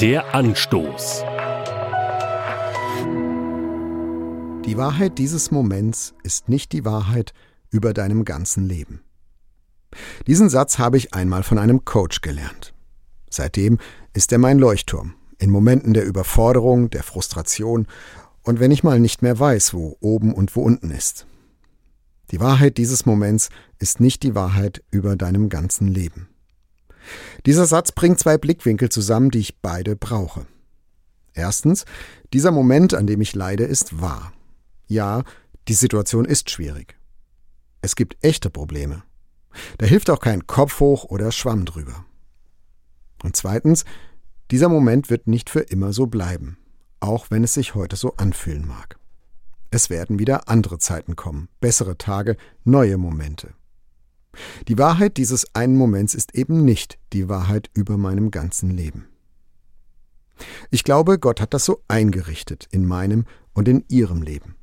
Der Anstoß. Die Wahrheit dieses Moments ist nicht die Wahrheit über deinem ganzen Leben. Diesen Satz habe ich einmal von einem Coach gelernt. Seitdem ist er mein Leuchtturm. In Momenten der Überforderung, der Frustration und wenn ich mal nicht mehr weiß, wo oben und wo unten ist. Die Wahrheit dieses Moments ist nicht die Wahrheit über deinem ganzen Leben. Dieser Satz bringt zwei Blickwinkel zusammen, die ich beide brauche. Erstens, dieser Moment, an dem ich leide, ist wahr. Ja, die Situation ist schwierig. Es gibt echte Probleme. Da hilft auch kein Kopf hoch oder Schwamm drüber. Und zweitens, dieser Moment wird nicht für immer so bleiben, auch wenn es sich heute so anfühlen mag. Es werden wieder andere Zeiten kommen, bessere Tage, neue Momente. Die Wahrheit dieses einen Moments ist eben nicht die Wahrheit über meinem ganzen Leben. Ich glaube, Gott hat das so eingerichtet in meinem und in Ihrem Leben.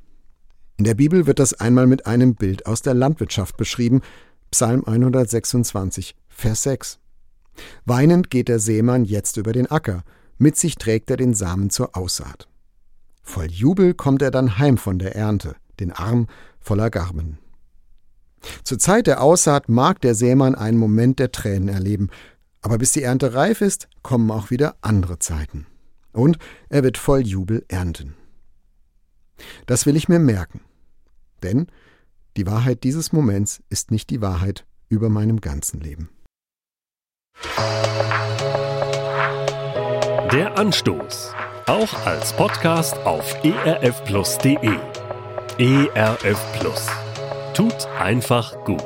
In der Bibel wird das einmal mit einem Bild aus der Landwirtschaft beschrieben, Psalm 126, Vers 6. Weinend geht der Seemann jetzt über den Acker, mit sich trägt er den Samen zur Aussaat. Voll Jubel kommt er dann heim von der Ernte, den Arm voller Garben. Zur Zeit der Aussaat mag der Sämann einen Moment der Tränen erleben, aber bis die Ernte reif ist, kommen auch wieder andere Zeiten. Und er wird voll Jubel ernten. Das will ich mir merken. Denn die Wahrheit dieses Moments ist nicht die Wahrheit über meinem ganzen Leben. Der Anstoß. Auch als Podcast auf erfplus.de. ERF Plus. Tut einfach gut.